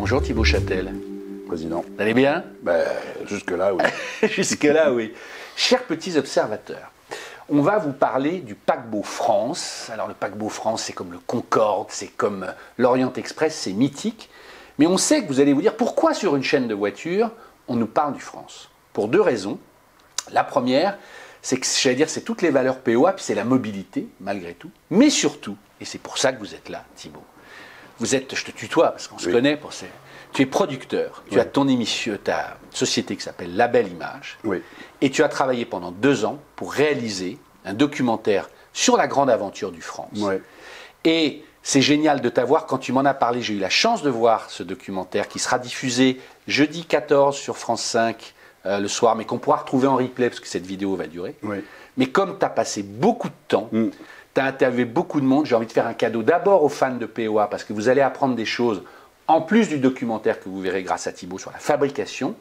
Bonjour Thibaut Châtel. Président. Vous allez bien? Ben, Jusque-là, oui. Jusque-là, oui. Chers petits observateurs, on va vous parler du paquebot France. Alors le paquebot France, c'est comme le Concorde, c'est comme l'Orient Express, c'est mythique. Mais on sait que vous allez vous dire pourquoi sur une chaîne de voitures, on nous parle du France? Pour deux raisons. La première, c'est que j'allais dire c'est toutes les valeurs POA, puis c'est la mobilité, malgré tout. Mais surtout, et c'est pour ça que vous êtes là, Thibault, vous êtes, je te tutoie parce qu'on se connaît pour ces. Tu es producteur, tu as ton émission, ta société qui s'appelle La Belle Image, oui. et tu as travaillé pendant deux ans pour réaliser un documentaire sur la grande aventure du France. Oui. Et c'est génial de t'avoir. Quand tu m'en as parlé, j'ai eu la chance de voir ce documentaire qui sera diffusé jeudi 14 sur France 5 euh, le soir, mais qu'on pourra retrouver en replay parce que cette vidéo va durer. Oui. Mais comme tu as passé beaucoup de temps, Mm. Tu as interviewé beaucoup de monde, j'ai envie de faire un cadeau d'abord aux fans de POA parce que vous allez apprendre des choses en plus du documentaire que vous verrez grâce à Thibaut sur la fabrication.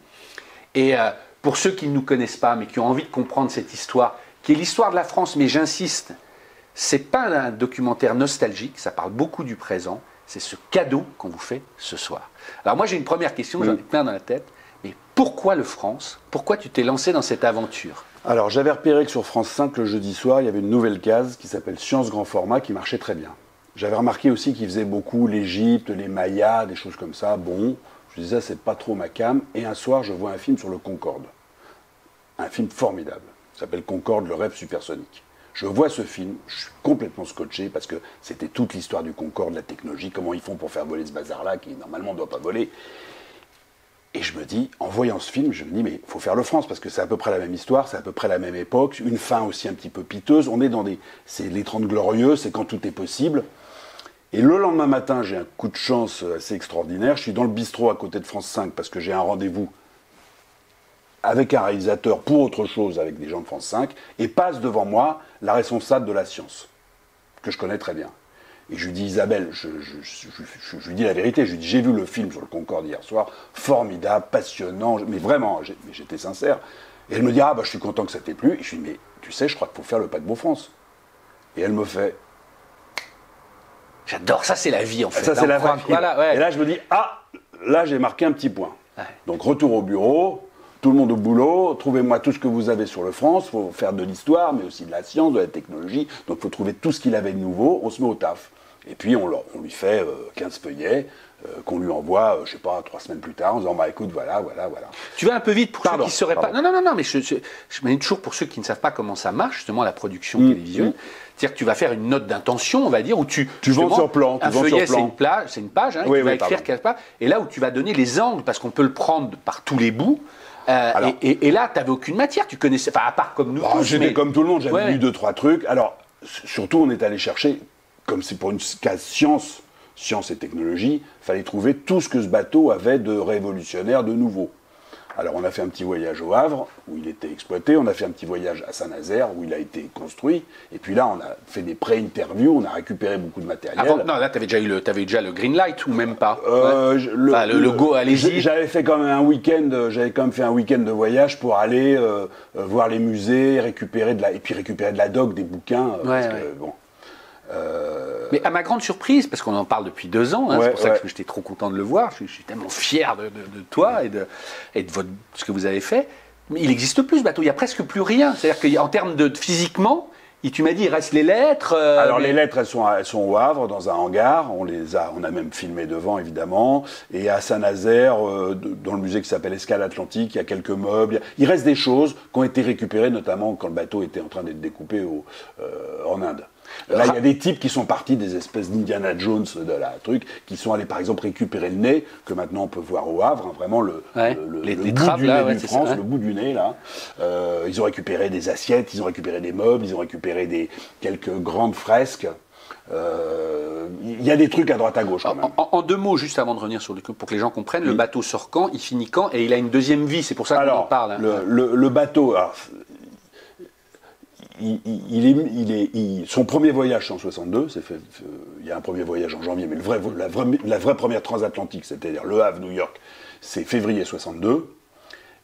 Et euh, pour ceux qui ne nous connaissent pas mais qui ont envie de comprendre cette histoire, qui est l'histoire de la France, mais j'insiste, c'est pas un documentaire nostalgique, ça parle beaucoup du présent, c'est ce cadeau qu'on vous fait ce soir. Alors moi j'ai une première question, j'en ai plein dans la tête, pourquoi le France? Pourquoi tu t'es lancé dans cette aventure? Alors, j'avais repéré que sur France 5, le jeudi soir, il y avait une nouvelle case qui s'appelle Science Grand Format qui marchait très bien. J'avais remarqué aussi qu'ils faisaient beaucoup l'Égypte, les Mayas, des choses comme ça. Bon, je disais, c'est pas trop ma cam. Et un soir, je vois un film sur le Concorde. Un film formidable. Il s'appelle Concorde, le rêve supersonique. Je vois ce film, je suis complètement scotché parce que c'était toute l'histoire du Concorde, la technologie, comment ils font pour faire voler ce bazar-là qui normalement ne doit pas voler. Et je me dis, en voyant ce film, je me dis, mais il faut faire le France, parce que c'est à peu près la même histoire, c'est à peu près la même époque, une fin aussi un petit peu piteuse. On est dans des. C'est les 30 glorieux, c'est quand tout est possible. Et le lendemain matin, j'ai un coup de chance assez extraordinaire. Je suis dans le bistrot à côté de France 5 parce que j'ai un rendez-vous avec un réalisateur pour autre chose avec des gens de France 5 et passe devant moi la responsable de la science, que je connais très bien. Et je lui dis, Isabelle, je, je- je- je- je lui dis la vérité, je lui dis, j'ai vu le film sur le Concorde hier soir, formidable, passionnant, mais vraiment, mais j'étais sincère. Et elle me dit, ah bah je suis content que ça t'ait plu. Et je lui dis, mais tu sais, je crois qu'il faut faire le paquebot France. Et elle me fait, J'adore, ça c'est la vie en fait. ça, c'est la vie. Voilà, ouais. Et là, je me dis, ah, là, j'ai marqué un petit point. Ouais. Donc, retour au bureau, tout le monde au boulot, trouvez-moi tout ce que vous avez sur le France, il faut faire de l'histoire, mais aussi de la science, de la technologie. Donc, il faut trouver tout ce qu'il avait de nouveau, on se met au taf. Et puis, on, leur- on lui fait euh, 15 feuillets euh, qu'on lui envoie, euh, je sais pas, trois semaines plus tard, en disant, bah écoute, voilà, voilà, voilà. Tu vas un peu vite pour Pardon, ceux qui ne sauraient pas. pardon. Non, non, non, non, mais je, je, toujours pour ceux qui ne savent pas comment ça marche, justement, la production Mm, télévisuelle. mm. C'est-à-dire que tu vas faire une note d'intention, on va dire, où tu. Tu vends sur plan, tu Un vends feuillet, sur plan. c'est une, pla- c'est une page, hein, Oui, tu vas oui, écrire pardon. quelque part. Et là où tu vas donner les angles, parce qu'on peut le prendre par tous les bouts. euh, Alors- et, et- et là, tu n'avais aucune matière, tu connaissais, enfin, à part comme nous. Bah, tous, J'étais mais- comme tout le monde, j'avais Ouais. lu deux, trois trucs. Alors, surtout, on est allé chercher, comme c'est pour une case science, science et technologie, fallait trouver tout ce que ce bateau avait de révolutionnaire, de nouveau. Alors, on a fait un petit voyage au Havre, où il était exploité. On a fait un petit voyage à Saint-Nazaire, où il a été construit. Et puis là, on a fait des pré-interviews, on a récupéré beaucoup de matériel. Avant, non, là, tu avais, déjà eu le- t'avais déjà le green light ou même pas? Euh, Ouais. le, Enfin, le, le go, allez-y. J'avais fait quand même un week-end, j'avais quand même fait un week-end de voyage pour aller euh, euh, voir les musées, récupérer de la, et puis récupérer de la doc, des bouquins. euh, Ouais, parce que, bon, euh, Mais à ma grande surprise, parce qu'on en parle depuis deux ans, hein, Ouais, c'est pour ça ouais. que j'étais trop content de le voir, je, je suis tellement fier de, de- de toi et de, et de votre, ce que vous avez fait. Mais il n'existe plus ce bateau, il n'y a presque plus rien. C'est-à-dire qu'en termes de, physiquement, tu m'as dit, il reste les lettres. euh, alors mais- les lettres, elles sont, elles sont au Havre, dans un hangar. On les a, on a même filmé devant, évidemment. Et à Saint-Nazaire, euh, dans le musée qui s'appelle Escale Atlantique, il y a quelques meubles. Il reste des choses qui ont été récupérées, notamment quand le bateau était en train d'être découpé au- euh, en Inde. Là, il y a des types qui sont partis des espèces d'Indiana Jones de la truc, qui sont allés par exemple récupérer le nez, que maintenant on peut voir au Havre, hein, vraiment le, Ouais, le, le- les- le les bout du là, nez ouais, du France, ça, ouais. le bout du nez là. Euh, ils ont récupéré des assiettes, ils ont récupéré des meubles, ils ont récupéré des, quelques grandes fresques. Euh, Il y a des trucs à droite à gauche quand même. En, en- en deux mots, juste avant de revenir sur le pour que les gens comprennent, le bateau sort quand, il finit quand, et il a une deuxième vie. C'est pour ça qu'on en parle. hein. le, le- le bateau, alors, son premier voyage en 62, c'est fait, euh, il y a un premier voyage en janvier, mais la, vraie, première transatlantique, c'est-à-dire Le Havre, New York, c'est février 62.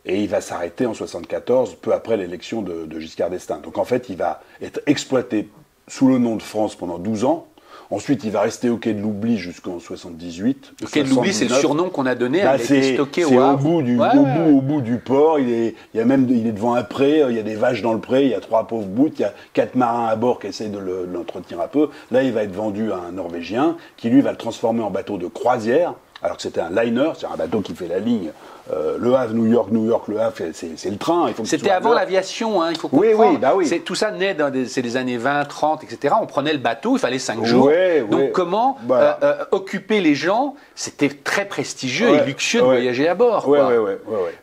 Et il va s'arrêter en 74, peu après l'élection de Giscard d'Estaing. Donc en fait, il va être exploité sous le nom de France pendant 12 ans. Ensuite, il va rester au quai de l'oubli jusqu'en 78. Le quai de l'oubli, c'est le 79. surnom qu'on a donné. Bah, c'est stocké au au, bout du, Ouais, au, ouais, bout, au bout du port. Il est, il y a même, il est devant un pré. Il y a des vaches dans le pré. Il y a trois pauvres bouts. Il y a quatre marins à bord qui essayent de le- de l'entretenir un peu. Là, il va être vendu à un Norvégien qui lui va le transformer en bateau de croisière. Alors que c'était un liner, c'est un bateau qui fait la ligne euh, Le Havre, New York, New York, Le Havre, c'est c'est le train. C'était avant l'aviation, hein, il faut Oui, comprendre. oui, bah oui. C'est- Tout ça naît dans des, c'est les années 20, 30, etc. On prenait le bateau, il fallait 5 jours. Ouais, Donc ouais. comment euh, euh, occuper les gens C'était très prestigieux et luxueux de voyager à bord. Quoi.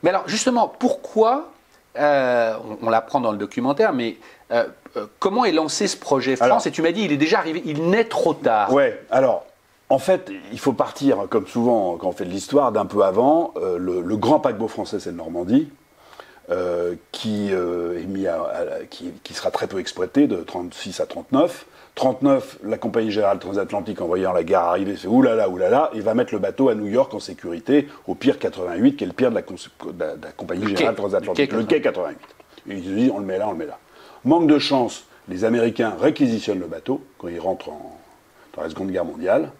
Mais alors justement, pourquoi, on, on l'apprend dans le documentaire, mais comment est lancé ce projet France? Alors- Et tu m'as dit, il est déjà arrivé, il naît trop tard. Ouais, alors, en fait, il faut partir, comme souvent quand on fait de l'histoire, d'un peu avant. Euh, le, le grand paquebot français, c'est le Normandie, euh, qui, euh, est mis à- à- qui, qui sera très peu exploité, de 36 à 39. 39, la Compagnie Générale Transatlantique, en voyant la guerre arriver, fait oulala, oulala, il va mettre le bateau à New York en sécurité, au pire 88, qui est le pire de la, cons- de la- de la Compagnie Le quai. Générale Transatlantique. Le quai Le quai 88. Et ils se disent, on le met là, on le met là. Manque de chance, les Américains réquisitionnent le bateau quand ils rentrent en- dans la Seconde Guerre mondiale.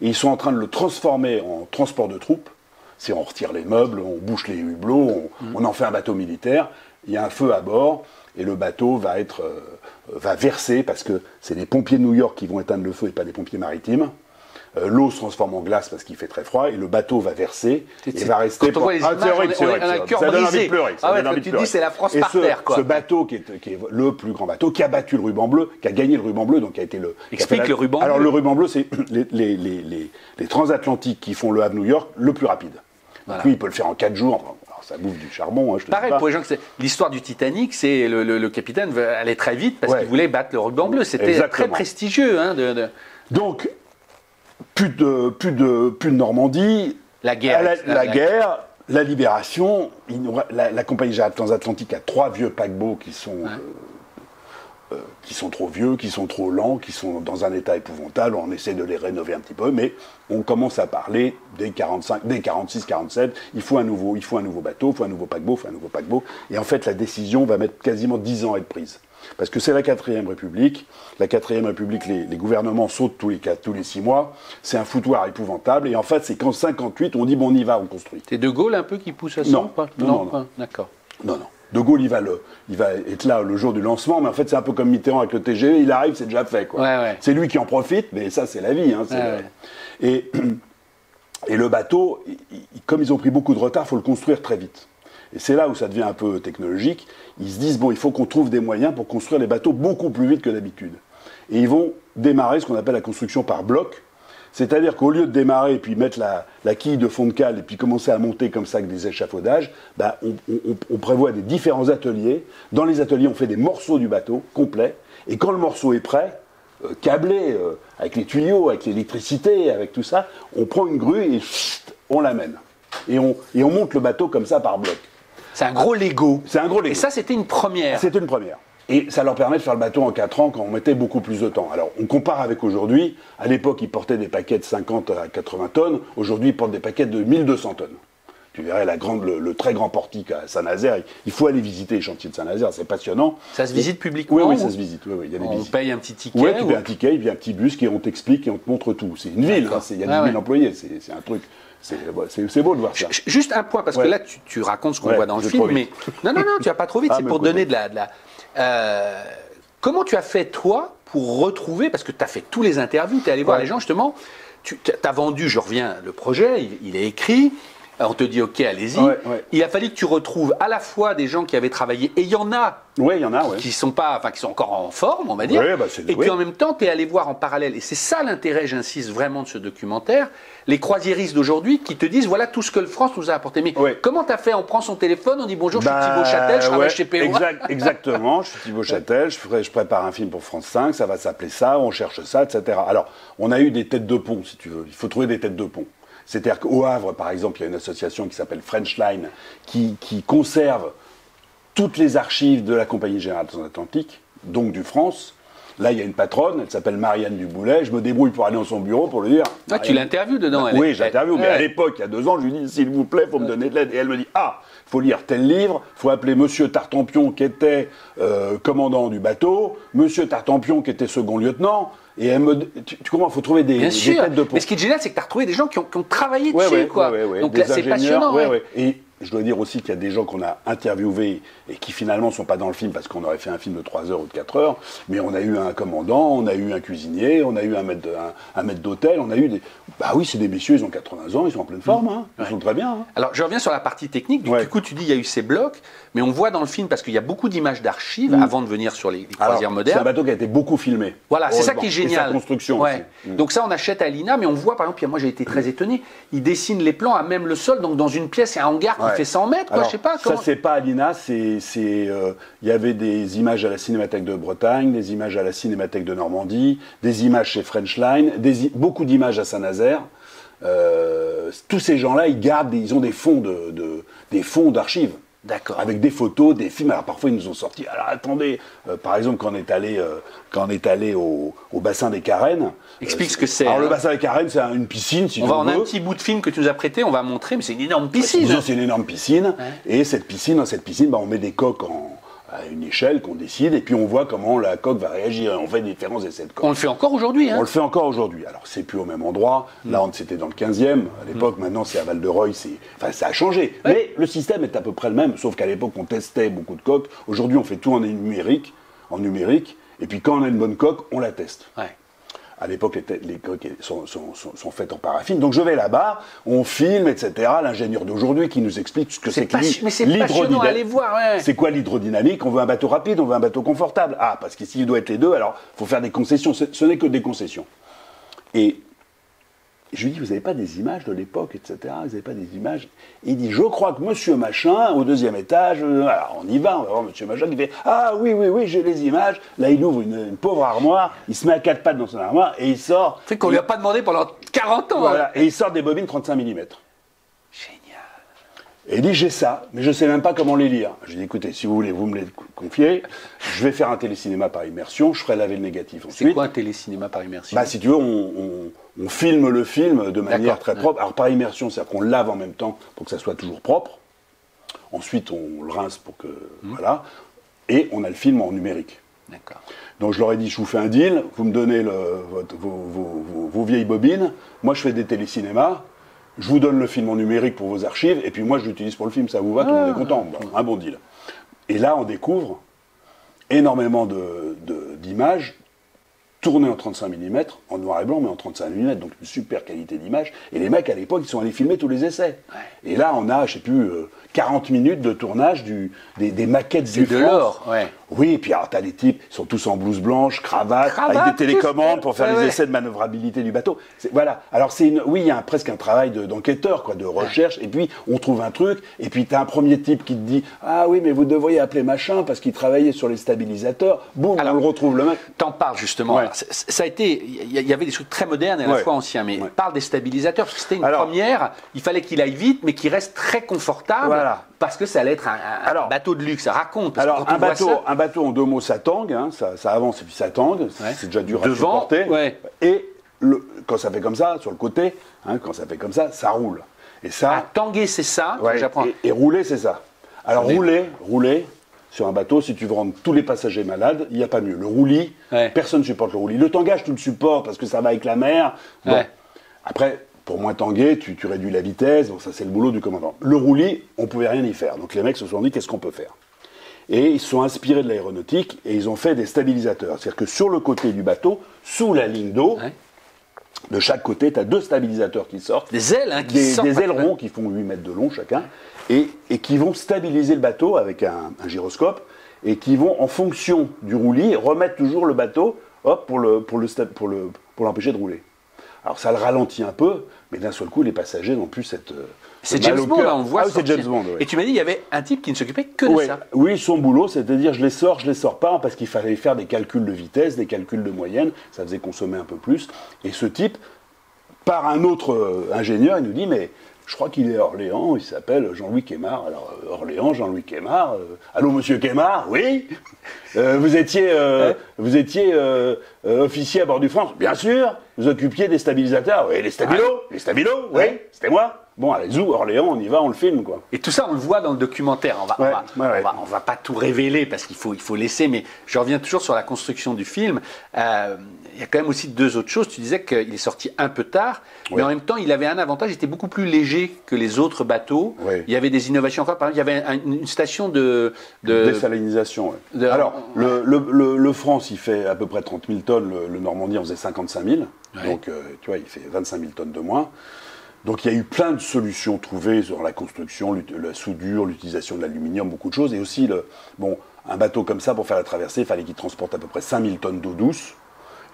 Et ils sont en train de le transformer en transport de troupes. C'est on retire les meubles, on bouche les hublots, on, on en fait un bateau militaire. Il y a un feu à bord et le bateau va être euh, va verser parce que c'est les pompiers de New York qui vont éteindre le feu et pas les pompiers maritimes. Euh, L'eau se transforme en glace parce qu'il fait très froid et le bateau va verser et va rester. quand on voit les images, on a horrible. cœur Ça donne envie de pleurer. Ah ouais, de tu dis, c'est la France par terre, quoi. Ce bateau qui est, le plus grand bateau, qui a battu le ruban bleu, qui a gagné le ruban bleu, donc qui a été le. Explique le ruban Alors bleu. le ruban bleu, c'est les, transatlantiques qui font le Havre New York le plus rapide. Donc Voilà. lui, il peut le faire en 4 jours. Enfin, alors, ça bouffe du charbon, hein, je te dis Pareil, pas. pour les gens que c'est l'histoire du Titanic, c'est le, le- le capitaine aller très vite parce Ouais. qu'il voulait battre le ruban bleu. C'était très prestigieux. hein, de, de- Donc, plus de, plus de, plus de Normandie. La guerre. La, La- guerre, la libération. il nous- la, la compagnie transatlantique a trois vieux paquebots qui sont, euh, euh, qui sont trop vieux, qui sont trop lents, qui sont dans un état épouvantable. On essaie de les rénover un petit peu, mais on commence à parler dès 45, dès 46, 47. Il faut un nouveau, il faut un nouveau bateau, il faut un nouveau paquebot, il faut un nouveau paquebot. Et en fait, la décision va mettre quasiment 10 ans à être prise. Parce que c'est la quatrième République. La quatrième République, les, les gouvernements sautent tous les, quatre- tous les six mois. C'est un foutoir épouvantable. Et en fait, c'est qu'en 58, on dit bon, on y va, on construit. C'est De Gaulle un peu qui pousse à ça Non. Non, non. D'accord. Non, non. De Gaulle, il va, le, il va être là le jour du lancement, mais en fait, c'est un peu comme Mitterrand avec le TGV, il arrive, c'est déjà fait. Quoi. Ouais, ouais. C'est lui qui en profite, mais ça, c'est la vie. hein, Ouais, le- Et, et le bateau, il- il- comme ils ont pris beaucoup de retard, il faut le construire très vite. Et c'est là où ça devient un peu technologique. Ils se disent, bon, il faut qu'on trouve des moyens pour construire les bateaux beaucoup plus vite que d'habitude. Et ils vont démarrer ce qu'on appelle la construction par bloc. C'est-à-dire qu'au lieu de démarrer et puis mettre la, quille de fond de cale et puis commencer à monter comme ça avec des échafaudages, bah, on, prévoit des différents ateliers. Dans les ateliers, on fait des morceaux du bateau complets. Et quand le morceau est prêt, euh, câblé, euh, avec les tuyaux, avec l'électricité, avec tout ça, on prend une grue et on l'amène. Et et on monte le bateau comme ça par bloc. C'est un gros Lego. C'est un gros Et Lego. ça, c'était une première. C'est une première. Et ça leur permet de faire le bateau en 4 ans quand on mettait beaucoup plus de temps. Alors, on compare avec aujourd'hui. À l'époque, ils portaient des paquets de 50 à 80 tonnes. Aujourd'hui, ils portent des paquets de 1200 tonnes. Tu verrais la grande, le, le très grand portique à Saint-Nazaire. Il faut aller visiter les chantiers de Saint-Nazaire, c'est passionnant. Ça se visite publiquement Oui, oui, ou- ça se visite. Oui, oui, il y a des On visites. paye un petit ticket. Oui, tu ou- payes un ticket, il y a un petit bus qui on t'explique et on te montre tout. C'est une ville, hein, il y a Ouais, 10 000 ouais. employés, c'est un truc. C'est c'est- beau de voir ça. Juste un point, parce que là, tu, tu racontes ce qu'on Ouais, voit dans le film, mais. Non, non, non, tu vas pas trop vite, Ah, c'est pour donner de la. de la- Euh, comment tu as fait, toi, pour retrouver, parce que tu as fait tous les interviews, tu es allé voir Ouais. les gens, justement, tu as vendu, je reviens, le projet, il, il est écrit. On te dit, OK, allez-y. Ouais, ouais. Il a fallu que tu retrouves à la fois des gens qui avaient travaillé, et il y en a Oui, il y en a, ouais. qui sont pas, enfin, qui sont encore en forme, on va dire. Bah, et puis en même temps, tu es allé voir en parallèle, et c'est ça l'intérêt, j'insiste vraiment de ce documentaire, les croisiéristes d'aujourd'hui qui te disent voilà tout ce que le France nous a apporté. Mais comment tu as fait? On prend son téléphone, on dit bonjour, je suis Bah, Thibaut Châtel, je travaille chez PO. exact- exactement, je suis Thibaut Châtel, je, ferai- je prépare un film pour France 5, ça va s'appeler ça, on cherche ça, etc. Alors, on a eu des têtes de pont, si tu veux. Il faut trouver des têtes de pont. C'est-à-dire qu'au Havre, par exemple, il y a une association qui s'appelle French Line, qui, conserve toutes les archives de la Compagnie Générale Transatlantique, donc du France, Là, il y a une patronne, elle s'appelle Marianne Duboulet. Je me débrouille pour aller dans son bureau pour lui dire. Ah, tu l'interviews dedans, elle Oui, j'interviewe, mais à l'époque, il y a deux ans, je lui dis s'il vous plaît, faut me donner de l'aide. Et elle me dit ah, faut lire tel livre, faut appeler Monsieur Tartampion qui était euh, commandant du bateau, Monsieur Tartampion qui était second lieutenant. Et elle me, tu, tu comprends, faut trouver des, Bien des sûr. têtes de pont. Mais ce qui est génial, c'est que tu as retrouvé des gens qui ont, qui ont travaillé Ouais, dessus, ouais, quoi. ouais, Donc là, c'est passionnant. Et je dois dire aussi qu'il y a des gens qu'on a interviewés et qui finalement sont pas dans le film parce qu'on aurait fait un film de 3 heures ou de 4 heures. Mais on a eu un commandant, on a eu un cuisinier, on a eu un maître, de- un, un maître d'hôtel, on a eu des. Bah oui, c'est des messieurs, ils ont 80 ans, ils sont en pleine forme, hein. ils Ouais. sont très bien. hein. Alors, je reviens sur la partie technique. Du, Ouais. coup, tu dis il y a eu ces blocs, mais on voit dans le film, parce qu'il y a beaucoup d'images d'archives Mm. avant de venir sur les, les Alors, croisières C'est un modernes. bateau qui a été beaucoup filmé. Voilà, c'est ça qui est Et génial. sa construction Ouais. aussi. Mm. Donc ça, on achète à l'INA, mais on voit, par exemple, moi j'ai été très étonné, il dessine les plans à même le sol, donc dans une pièce, il y a un hangar qui Ouais. fait 100 mètres, quoi, Alors, je sais pas. Ça, c'est pas à l'INA, c'est. c'est, euh, Il y avait des images à la Cinémathèque de Bretagne, des images à la Cinémathèque de Normandie, des images chez Frenchline, des beaucoup d'images à Saint-Nazaire. Euh, tous ces gens-là, ils gardent, ils ont des fonds de, de- des fonds d'archives. D'accord. Avec des photos, des films. Alors parfois ils nous ont sorti. Alors attendez, euh, par exemple quand on est allé, euh, quand on est allé au, au bassin des Carènes. Explique euh, ce que c'est, Alors hein. le bassin des Carènes, c'est un- une piscine. Si On va en un petit bout de film que tu nous as prêté, on va montrer, mais c'est une énorme piscine. Disons, C'est une énorme piscine. Ouais. Et cette piscine, dans cette piscine, bah, on met des coques en- à une échelle qu'on décide, et puis on voit comment la coque va réagir. On fait différents essais de coque. On le fait encore aujourd'hui. On Hein. le fait encore aujourd'hui. Alors, c'est plus au même endroit. Là, on c'était dans le 15e. À l'époque, maintenant, c'est à Val-de-Reuil. c'est- Enfin, ça a changé. Mais le système est à peu près le même, sauf qu'à l'époque, on testait beaucoup de coques. Aujourd'hui, on fait tout en numérique. En numérique. Et puis, quand on a une bonne coque, on la teste. Ouais. À l'époque, les, les coques sont, sont- sont- sont faites en paraffine. Donc je vais là-bas, on filme, etc. L'ingénieur d'aujourd'hui qui nous explique ce que C'est que l'hydrodynamique. ouais. C'est quoi l'hydrodynamique? On veut un bateau rapide, on veut un bateau confortable. Ah, parce qu'ici, il doit être les deux, alors il faut faire des concessions. Ce, ce n'est que des concessions. Et je lui dis, vous n'avez pas des images de l'époque, etc. Vous n'avez pas des images Et il dit, je crois que monsieur machin, au deuxième étage, euh, alors on y va, on va voir monsieur machin qui fait, ah oui, oui, oui, j'ai les images. Là, il ouvre une, une pauvre armoire, il se met à quatre pattes dans son armoire et il sort. C'est qu'on lui a pas demandé pendant 40 ans. hein. Et il sort des bobines 35 mm. Génial. Et il dit j'ai ça, mais je sais même pas comment les lire. Je dis écoutez, si vous voulez, vous me les confiez. Je vais faire un télécinéma par immersion, je ferai laver le négatif C'est ensuite. quoi un télécinéma par immersion? Bah, si tu veux, on, on- on filme le film de manière très ouais. propre. Alors par immersion, c'est-à-dire qu'on lave en même temps pour que ça soit toujours propre. Ensuite, on le rince pour que Mmh. voilà. Et on a le film en numérique. D'accord. Donc je leur ai dit, je vous fais un deal, vous me donnez le- votre- vos, vos- vos- vos vieilles bobines, moi je fais des télécinémas, je vous donne le film en numérique pour vos archives, et puis moi je l'utilise pour le film, ça vous va, tout le monde est content. Bon, un bon deal. Et là on découvre énormément de- de- d'images tournées en 35 mm, en noir et blanc, mais en 35 mm, donc une super qualité d'image. Et les mecs à l'époque, ils sont allés filmer tous les essais. Et là on a, je sais plus, euh, 40 minutes de tournage du, des, des maquettes du de l'or, ouais. Oui, et puis alors t'as des types, ils sont tous en blouse blanche, cravate, Cravate, avec des télécommandes pour faire les Ouais, essais de manœuvrabilité du bateau. Voilà. Alors c'est une, oui, il y a un- presque un travail de- d'enquêteur, quoi, de recherche. Et puis on trouve un truc, et puis t'as un premier type qui te dit, ah oui, mais vous devriez appeler machin parce qu'il travaillait sur les stabilisateurs. Boum, Alors- on le retrouve le mec. T'en parles justement. Ouais. Alors, Ça a été, il y, avait des trucs très modernes et à la fois anciens, mais parle des stabilisateurs parce que c'était une Alors- première. Il fallait qu'il aille vite, mais qu'il reste très confortable Voilà. parce que ça allait être un, un- un Alors- bateau de luxe. Raconte. parce Alors un bateau, ça- un bateau en deux mots, ça tangue, hein, ça, ça avance et puis ça tangue. Ouais. C'est déjà dur à supporter. ouais. Et le- quand ça fait comme ça, sur le côté, hein, quand ça fait comme ça, ça roule. Et ça, à tanguer, c'est ça. que Ouais, J'apprends. et, et rouler, c'est ça. Alors Attendez. rouler, rouler sur un bateau, si tu veux rendre tous les passagers malades, il n'y a pas mieux. Le roulis, Ouais. personne ne supporte le roulis. Le tangage, tu le supportes parce que ça va avec la mer. Bon. Ouais. Après, pour moins tanguer, tu, tu réduis la vitesse. Bon, ça, c'est le boulot du commandant. Le roulis, on pouvait rien y faire. Donc les mecs se sont dit, qu'est-ce qu'on peut faire? Et ils se sont inspirés de l'aéronautique et ils ont fait des stabilisateurs. C'est-à-dire que sur le côté du bateau, sous la ligne d'eau, Ouais. de chaque côté, tu as deux stabilisateurs qui sortent Des ailes hein, qui des, sortent. des ailerons qui font 8 mètres de long chacun, et, et qui vont stabiliser le bateau avec un, un gyroscope, et qui vont, en fonction du roulis, remettre toujours le bateau hop, pour le pour le sta- pour le pour l'empêcher de rouler. Alors ça le ralentit un peu, mais d'un seul coup, les passagers n'ont plus cette. euh, C'est James Bond, là, on voit. Ah c'est. James Bond. oui. Et tu m'as dit, il y avait un type qui ne s'occupait que de ça. Oui, son boulot, c'est-à-dire je les sors, je les sors pas, parce qu'il fallait faire des calculs de vitesse, des calculs de moyenne, ça faisait consommer un peu plus. Et ce type, par un autre euh, ingénieur, il nous dit, mais je crois qu'il est à Orléans, il s'appelle Jean-Louis Quémar. Alors, euh, Orléans, Jean-Louis Quémar. euh, allô, monsieur Quémar Oui. Euh, Vous étiez, euh, vous étiez officier à bord du France. Bien sûr Vous occupiez des stabilisateurs. Oui, les stabilos Les stabilos Oui, c'était moi Bon, allez, zou, Orléans, on y va, on le filme, quoi. Et tout ça, on le voit dans le documentaire. On va, on va, ouais, ouais. on va- on va pas tout révéler parce qu'il faut, il faut laisser, mais je reviens toujours sur la construction du film. Euh, il y a quand même aussi deux autres choses. Tu disais qu'il est sorti un peu tard, mais en même temps, il avait un avantage, il était beaucoup plus léger que les autres bateaux. Il y avait des innovations encore. Par exemple, il y avait un- une station de... de Désalinisation, de- Alors, le, le- le- le France, il fait à peu près 30 000 tonnes, le, Normandie en faisait 55 000, Ouais. donc euh, tu vois, il fait 25 000 tonnes de moins. Donc il y a eu plein de solutions trouvées sur la construction, la soudure, l'utilisation de l'aluminium, beaucoup de choses, et aussi, le, bon, un bateau comme ça, pour faire la traversée, il fallait qu'il transporte à peu près 5 000 tonnes d'eau douce.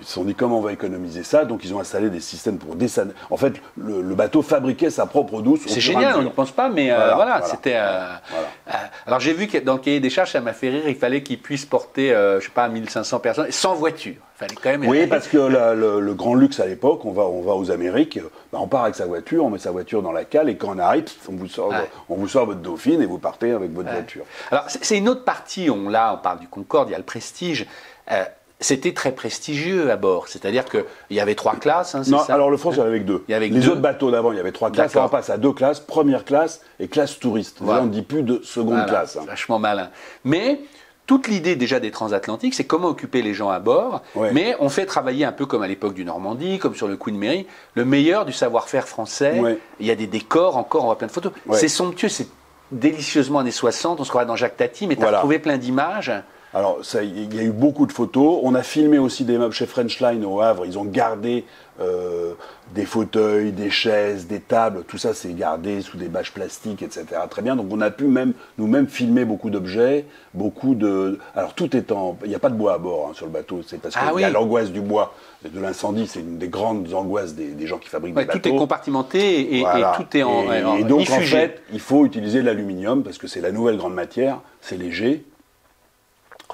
Ils se sont dit comment on va économiser ça, donc ils ont installé des systèmes pour dessaliner. En fait, le, le bateau fabriquait sa propre douce. C'est génial, on n'y pense pas, mais euh, Voilà, c'était. euh, voilà. euh, alors j'ai vu que dans le cahier des charges, ça m'a fait rire, il fallait qu'il puisse porter, je sais pas, 1500 personnes, sans voiture. Il fallait quand même. Oui, parce que la- le, le grand luxe à l'époque, on va, on va aux Amériques, bah, on part avec sa voiture, on met sa voiture dans la cale et quand on arrive, on vous sort, Ouais. on vous sort votre Dauphine et vous partez avec votre voiture. Alors, c'est c'est une autre partie. On, là, on parle du Concorde, il y a le prestige. Euh, C'était très prestigieux à bord. C'est-à-dire qu'il y avait trois classes, hein, Non, ça alors le France, il y en avait que deux. Il y avait Les deux. autres bateaux d'avant, il y avait trois classes. Là, on passe à deux classes, première classe et classe touriste. Là, on ne dit plus de seconde Voilà, classe. hein. Vachement malin. Mais toute l'idée déjà des transatlantiques, c'est comment occuper les gens à bord. Ouais. Mais on fait travailler un peu comme à l'époque du Normandie, comme sur le Queen Mary, le meilleur du savoir-faire français. Ouais. Il y a des décors encore, on voit plein de photos. Ouais. C'est somptueux, c'est délicieusement années 60. On se croirait dans Jacques Tati, mais tu as Voilà. retrouvé plein d'images. Alors, ça, il y a eu beaucoup de photos. On a filmé aussi des meubles chez Frenchline au Havre. Ils ont gardé euh, des fauteuils, des chaises, des tables. Tout ça, c'est gardé sous des bâches plastiques, etc. Très bien. Donc, on a pu même nous-mêmes filmer beaucoup d'objets, beaucoup de. Alors, tout est en. Il n'y a pas de bois à bord hein, sur le bateau. C'est parce qu'il Ah y a l'angoisse du bois, de l'incendie. C'est une des grandes angoisses des, des gens qui fabriquent Ouais, des tout bateaux. est compartimenté et, tout est en, Et, et donc, en fait, il faut utiliser de l'aluminium parce que c'est la nouvelle grande matière, c'est léger.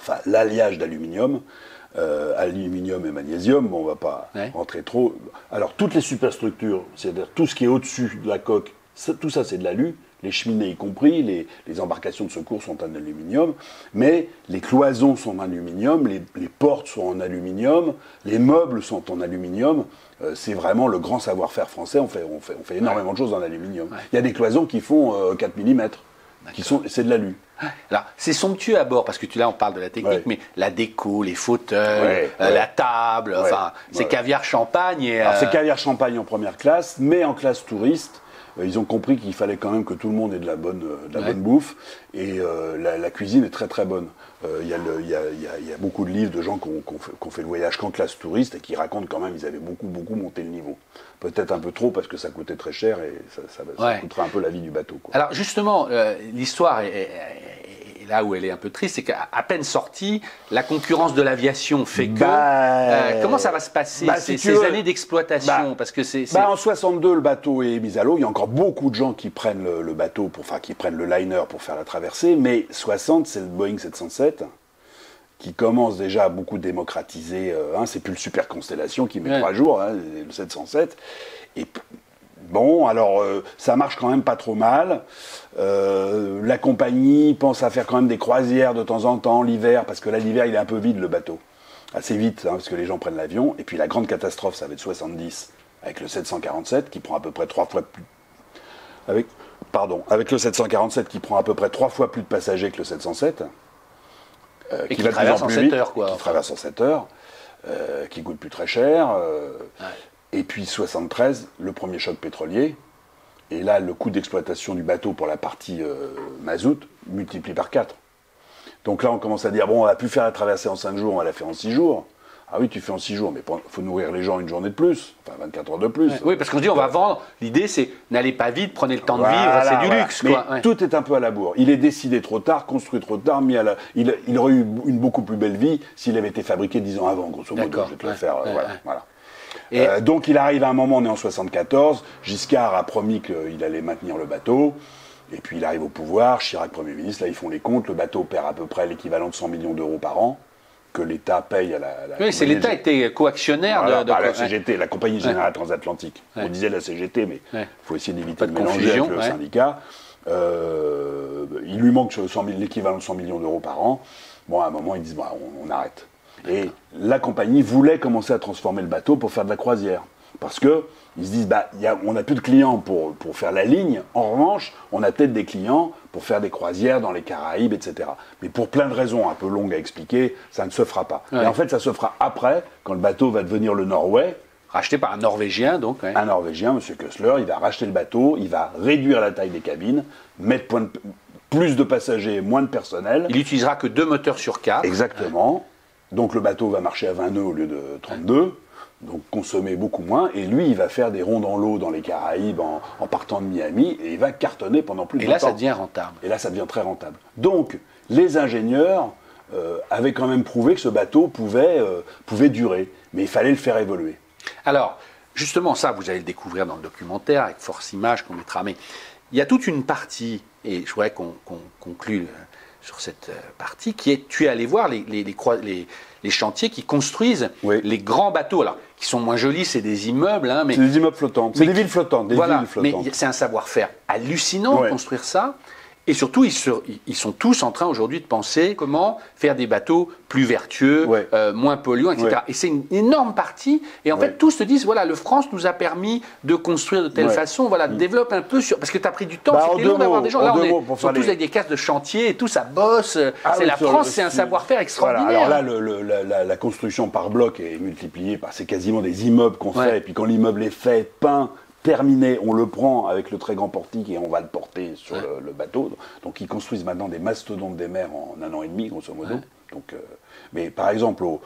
Enfin, l'alliage d'aluminium, euh, aluminium et magnésium, bon, on va pas Ouais. rentrer trop. Alors, toutes les superstructures, c'est-à-dire tout ce qui est au-dessus de la coque, ça- tout ça, c'est de l'alu. Les cheminées y compris, les, les embarcations de secours sont en aluminium, mais les cloisons sont en aluminium, les, les portes sont en aluminium, les meubles sont en aluminium. Euh, c'est vraiment le grand savoir-faire français. On fait, on fait, on fait énormément de choses en aluminium. Il y a des cloisons qui font euh, 4 mm, qui sont, c'est de l'alu. Alors, c'est somptueux à bord parce que tu là, on parle de la technique, Ouais. mais la déco, les fauteuils, Ouais, euh, ouais. la table, enfin, c'est caviar champagne et. Alors euh, c'est caviar champagne en première classe, mais en classe touriste, euh, ils ont compris qu'il fallait quand même que tout le monde ait de la bonne, de la bonne bouffe. Et la, la cuisine est très très bonne. Euh, Il y, a le- il y, a, y y beaucoup de livres de gens qui ont, qui ont fait, qui ont fait le voyage qu'en classe touriste et qui racontent quand même qu'ils avaient beaucoup beaucoup monté le niveau. Peut-être un peu trop parce que ça coûtait très cher et ça, ça, ça Ouais. coûterait un peu la vie du bateau. quoi. Alors justement, euh, l'histoire est, est- est là où elle est un peu triste, c'est qu'à peine sortie, la concurrence de l'aviation fait que. Bah, euh, comment ça va se passer bah, ces, si tu ces veux- années d'exploitation bah, Parce que c'est. en 62, le bateau est mis à l'eau. Il y a encore beaucoup de gens qui prennent le, le bateau, pour, enfin qui prennent le liner pour faire la traversée. Mais 60, c'est le Boeing 707 qui commence déjà à beaucoup démocratiser. euh, hein, c'est plus le Super Constellation qui met Ouais. trois jours, hein, le 707. Et bon, alors euh, ça marche quand même pas trop mal. Euh, la compagnie pense à faire quand même des croisières de temps en temps l'hiver, parce que là l'hiver il est un peu vide le bateau. Assez vite, hein, parce que les gens prennent l'avion. Et puis la grande catastrophe, ça va être 70 avec le 747 qui prend à peu près trois fois plus. Avec, pardon, avec le 747 qui prend à peu près trois fois plus de passagers que le 707. euh, Et qui va traverse en plus 7 vite, heures, quoi. Qui traverse en 7 heures, euh, qui coûte plus très cher. euh, Et puis 73, le premier choc pétrolier. Et là, le coût d'exploitation du bateau pour la partie euh, mazout multiplie par 4. Donc là, on commence à dire, bon, on va plus faire la traversée en 5 jours, on va la faire en 6 jours. Ah oui, tu fais en 6 jours, mais il faut nourrir les gens une journée de plus, enfin 24 heures de plus. Oui, parce qu'on dit on va vendre. L'idée, c'est n'allez pas vite, prenez le temps de vivre, c'est du voilà. luxe, Mais quoi. Ouais. Tout est un peu à la bourre. Il est décidé trop tard, construit trop tard, mis à la... il, il aurait eu une beaucoup plus belle vie s'il avait été fabriqué 10 ans avant, grosso modo. Je vais te le ouais, faire. ouais, voilà, ouais. voilà. Et- Euh, donc il arrive à un moment, on est en 74, Giscard a promis qu'il allait maintenir le bateau, et puis il arrive au pouvoir, Chirac Premier ministre, là ils font les comptes, le bateau perd à peu près l'équivalent de 100 millions d'euros par an, que l'État paye à la. la Oui, c'est l'État était coactionnaire Voilà, de, de- bah, la ouais. CGT, la Compagnie Générale Transatlantique. Ouais. On disait la CGT, mais il faut essayer d'éviter de, de mélanger avec le syndicat. Euh, il lui manque 100 000 l'équivalent de 100 millions d'euros par an. Bon, à un moment, ils disent, bah, on, on arrête. Et la compagnie voulait commencer à transformer le bateau pour faire de la croisière. Parce que ils se disent, bah, y a- on n'a plus de clients pour, pour faire la ligne. En revanche, on a peut-être des clients pour faire des croisières dans les Caraïbes, etc. Mais pour plein de raisons un peu longues à expliquer, ça ne se fera pas. Ouais. Et en fait, ça se fera après, quand le bateau va devenir le Norway. Racheté par un Norvégien, donc. ouais. Un Norvégien, M. Kessler, il va racheter le bateau, il va réduire la taille des cabines, mettre point de- plus de passagers, moins de personnel. Il utilisera que deux moteurs sur quatre. Exactement. Donc le bateau va marcher à 20 nœuds au lieu de 32, donc consommer beaucoup moins. Et lui, il va faire des ronds dans l'eau dans les Caraïbes en, en partant de Miami et il va cartonner pendant plus de Et 20 là, ça devient rentable. Et là, ça devient très rentable. Donc, les ingénieurs euh, avaient quand même prouvé que ce bateau pouvait, euh, pouvait durer, mais il fallait le faire évoluer. Alors, justement, ça, vous allez le découvrir dans le documentaire avec Force Image qu'on mettra. Mais il y a toute une partie, et je voudrais qu'on qu'on conclue euh, sur cette euh, partie, qui est tu es allé voir les, les, les chantiers qui construisent Oui. les grands bateaux. Alors, qui sont moins jolis, c'est des immeubles, hein, mais C'est des immeubles flottants, c'est mais des villes flottantes, des voilà, villes mais flottantes. c'est un savoir-faire hallucinant de construire ça. Et surtout, ils, se- ils sont tous en train aujourd'hui de penser comment faire des bateaux plus vertueux, Ouais. euh, moins polluants, etc. Ouais. Et c'est une énorme partie. Et en Ouais. fait, tous se disent voilà, le France nous a permis de construire de telle façon. Voilà, développe un peu sur. Parce que tu as pris du temps, Bah, c'était long d'avoir des gens. en Là, on est pour sont tous les- avec des cases de chantier et tout, ça bosse. Ah c'est oui, la France, le- c'est un savoir-faire Voilà, extraordinaire. alors là, le- le- la, construction par bloc est multipliée par c'est quasiment des immeubles qu'on fait. Et puis quand l'immeuble est fait, peint, terminé, on le prend avec le très grand portique et on va le porter sur Ouais. le, le bateau. Donc ils construisent maintenant des mastodontes des mers en un an et demi, grosso modo. Ouais. Donc, euh, mais par exemple, au-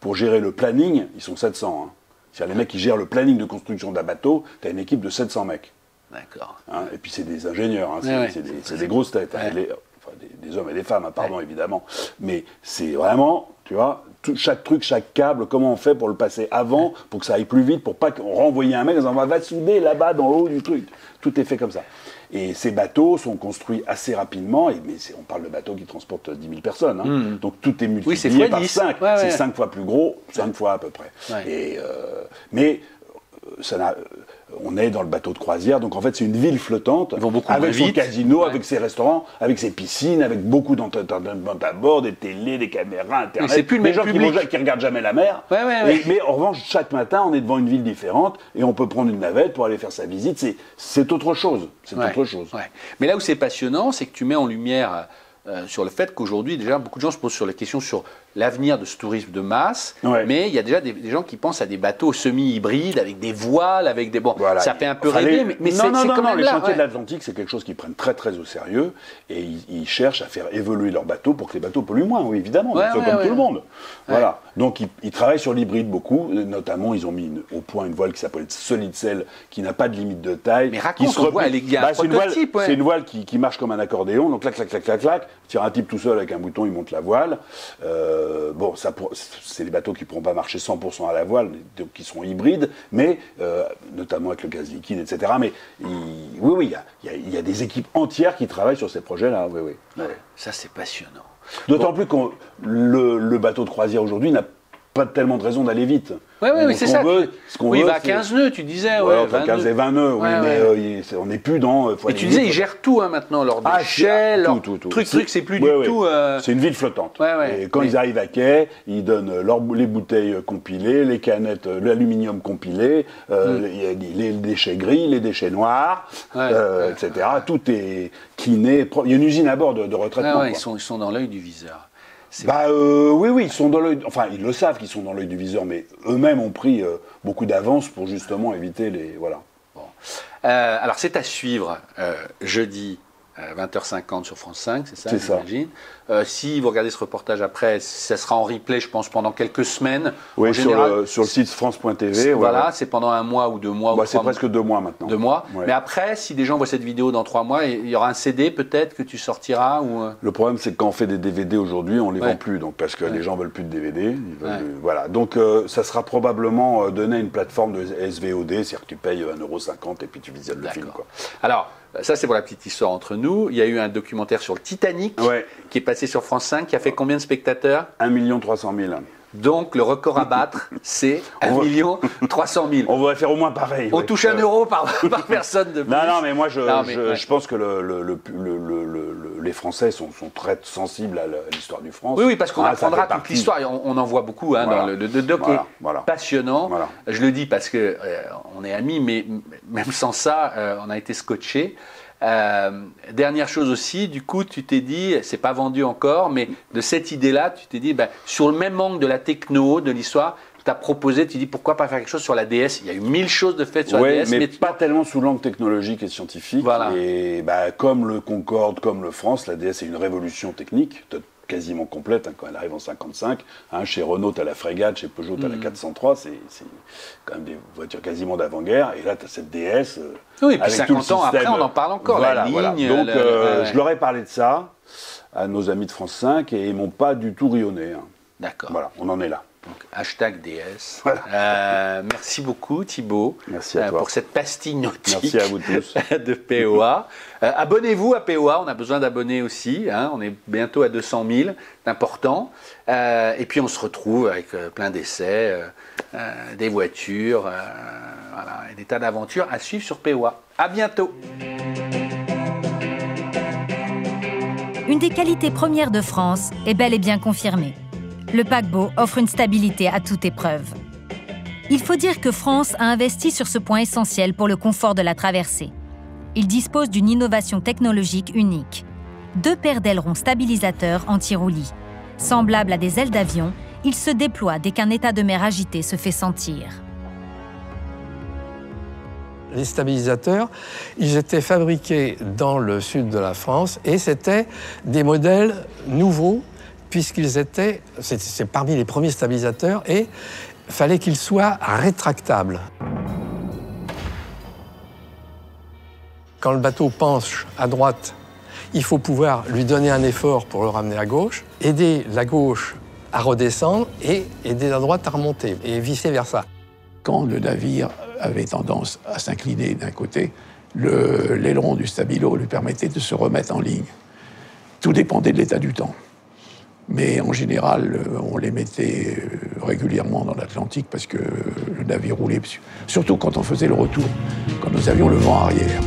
pour gérer le planning, ils sont 700. hein. C'est-à-dire les mecs qui gèrent le planning de construction d'un bateau, tu as une équipe de 700 mecs. D'accord. Hein, et puis c'est des ingénieurs, hein, c'est Ouais, des, grosses têtes, les- enfin, des, des hommes et des femmes, hein, pardon évidemment. Mais c'est vraiment, tu vois, tout- chaque truc, chaque câble, comment on fait pour le passer avant, pour que ça aille plus vite, pour pas qu'on renvoie un mec en disant va souder là-bas dans le haut du truc. Tout est fait comme ça. Et ces bateaux sont construits assez rapidement, et, mais on parle de bateaux qui transportent 10 000 personnes. hein. Donc tout est multiplié par 10. 5. Ouais, c'est ouais. 5 fois plus gros, 5 fois à peu près. Et, euh, mais euh, ça n'a- on est dans le bateau de croisière, donc en fait c'est une ville flottante Ils vont beaucoup avec son vite. casino, Ouais. avec ses restaurants, avec ses piscines, avec beaucoup d'entertainment à bord, des télés, des caméras, internet. c'est plus le des même gens qui, vont qui regardent jamais la mer. Ouais, ouais, ouais. Et- mais en revanche, chaque matin, on est devant une ville différente et on peut prendre une navette pour aller faire sa visite. C'est- autre chose. C'est autre chose. Mais là où c'est passionnant, c'est que tu mets en lumière euh, sur le fait qu'aujourd'hui, déjà, beaucoup de gens se posent sur la question sur l'avenir de ce tourisme de masse. Ouais. Mais il y a déjà des, des gens qui pensent à des bateaux semi-hybrides, avec des voiles, avec des. Bon, Voilà. ça fait un peu Enfin, rêver, les- mais, mais non, c'est non, c'est non, quand non, même les là. chantiers ouais. de l'Atlantique, c'est quelque chose qu'ils prennent très très au sérieux et ils, ils cherchent à faire évoluer leurs bateaux pour que les bateaux polluent moins, oui, évidemment, Ouais, comme tout le monde. Voilà. Donc ils, ils travaillent sur l'hybride beaucoup, euh, notamment ils ont mis une- au point une voile qui s'appelle Solid Cell, qui n'a pas de limite de taille. Mais qui raconte, se on replie- voit, elle est- un ouais. c'est une voile qui, qui marche comme un accordéon, donc clac, clac, clac, clac, clac, tire un type tout seul avec un bouton, il monte la voile. Euh, bon, ça pour- c'est des bateaux qui ne pourront pas marcher 100% à la voile, donc qui sont hybrides, mais euh, notamment avec le gaz liquide, etc. Mais il- oui, oui, il y a, y y des équipes entières qui travaillent sur ces projets-là, oui, oui. Ouais. Ça, c'est passionnant. D'autant plus que le, le bateau de croisière aujourd'hui n'a pas tellement de raison d'aller vite. Oui, oui, Donc, oui, ce c'est ça. veut- ce oui, il veut, va à c'est- 15 nœuds, tu disais. Ouais, Ouais, entre 20 15 et nœuds. 20 nœuds, oui, Ouais, mais ouais. euh, il- on n'est plus dans. euh, faut Et tu disais, ils gèrent tout hein, maintenant, leurs Ah, déchets, tout, leurs tout, tout. trucs, trucs, c'est plus Ouais, du ouais. tout. euh, C'est une ville flottante. Ouais, ouais. Et quand Mais- ils arrivent à quai, ils donnent les bouteilles compilées, les canettes, l'aluminium compilé, euh, les, les déchets gris, les déchets noirs. Ouais, etc. Tout est pro- Il y a une usine à bord de, de ouais, retraitement. ouais, ils, sont, ils sont dans l'œil du viseur. Bah euh, oui, oui, ils sont dans l'œil. Enfin, ils le savent qu'ils sont dans l'œil du viseur, mais eux-mêmes ont pris euh, beaucoup d'avance pour justement éviter les. Voilà. Bon. Euh, alors, c'est à suivre jeudi 20h50 sur France 5, c'est ça C'est ça. j'imagine. Euh, si vous regardez ce reportage après, ça sera en replay, je pense, pendant quelques semaines. Oui, en sur, général, le, sur le site France.tv. voilà, ouais. c'est pendant un mois ou deux mois Bah, c'est presque deux mois maintenant. Deux mois. Ouais. Mais après, si des gens voient cette vidéo dans trois mois, il y aura un CD peut-être que tu sortiras ou. euh, Le problème, c'est que quand on fait des DVD aujourd'hui, on les Ouais. vend plus, donc parce que les gens veulent plus de DVD. ils veulent- Ouais. Voilà. Donc, euh, ça sera probablement donné à une plateforme de SVOD, c'est-à-dire que tu payes 1,50€ et puis tu visionnes le film. Quoi. Alors, ça c'est pour la petite histoire entre nous. Il y a eu un documentaire sur le Titanic Ouais. qui est passé sur France 5, qui a fait combien de spectateurs? 1 300 000. Donc le record à battre, c'est 1 On va- million 300 000. On voudrait faire au moins pareil. On ouais. touche un Euh, euro par, par personne de plus. Non, non, mais moi, je, Non, mais, je, ouais. je pense que le- le- le- les Français sont, sont très sensibles à l'histoire du France. Oui, oui, parce qu'on Ah, apprendra toute l'histoire. On, on en voit beaucoup hein, Voilà. dans le, le- le doc Voilà, est voilà. passionnant. Je le dis parce que euh, on est amis, mais même sans ça, euh, on a été scotché. Euh, dernière chose aussi, du coup, tu t'es dit, c'est pas vendu encore, mais de cette idée-là, tu t'es dit, ben, sur le même angle de la techno, de l'histoire, tu as proposé, tu dis pourquoi pas faire quelque chose sur la DS. Il y a eu mille choses de faites sur la DS, mais, mais, pas tellement sous l'angle technologique et scientifique. Voilà. Et bah, comme le Concorde, comme le France, la DS est une révolution technique, quasiment complète hein, quand elle arrive en 55. Hein, chez Renault, tu as la Frégate, chez Peugeot, tu as la Mm. 403. C'est c'est quand même des voitures quasiment d'avant-guerre. Et là, tu as cette DS. euh, Oui, et puis avec tout le 50 ans après, on en parle encore. Voilà, la voilà. ligne, Donc, le- euh, je leur ai parlé de ça à nos amis de France 5 et ils m'ont pas du tout rionné. hein. D'accord. Voilà, on en est là. Donc, hashtag DS. Voilà. Euh, merci beaucoup Thibaut Merci à euh, toi. pour cette pastille nautique Merci à vous tous. de POA. Euh, Abonnez-vous à POA, on a besoin d'abonnés aussi. hein, on est bientôt à 200 000, c'est important. Euh, et puis on se retrouve avec euh, plein d'essais, euh, euh, des voitures, euh, voilà, et des tas d'aventures à suivre sur POA. À bientôt. Une des qualités premières de France est bel et bien confirmée. Le paquebot offre une stabilité à toute épreuve. Il faut dire que France a investi sur ce point essentiel pour le confort de la traversée. Il dispose d'une innovation technologique unique. Deux paires d'ailerons stabilisateurs anti-roulis. Semblables à des ailes d'avion, ils se déploient dès qu'un état de mer agité se fait sentir. Les stabilisateurs, ils étaient fabriqués dans le sud de la France et c'était des modèles nouveaux puisqu'ils étaient, c'est parmi les premiers stabilisateurs et fallait qu'ils soient rétractables. Quand le bateau penche à droite, il faut pouvoir lui donner un effort pour le ramener à gauche, aider la gauche à redescendre et aider la droite à remonter et vice versa. Quand le navire avait tendance à s'incliner d'un côté, le- l'aileron du stabilo lui permettait de se remettre en ligne. Tout dépendait de l'état du temps. Mais en général, euh, on les mettait euh, régulièrement dans l'Atlantique parce que le navire roulait, surtout quand on faisait le retour, quand nous avions le vent arrière.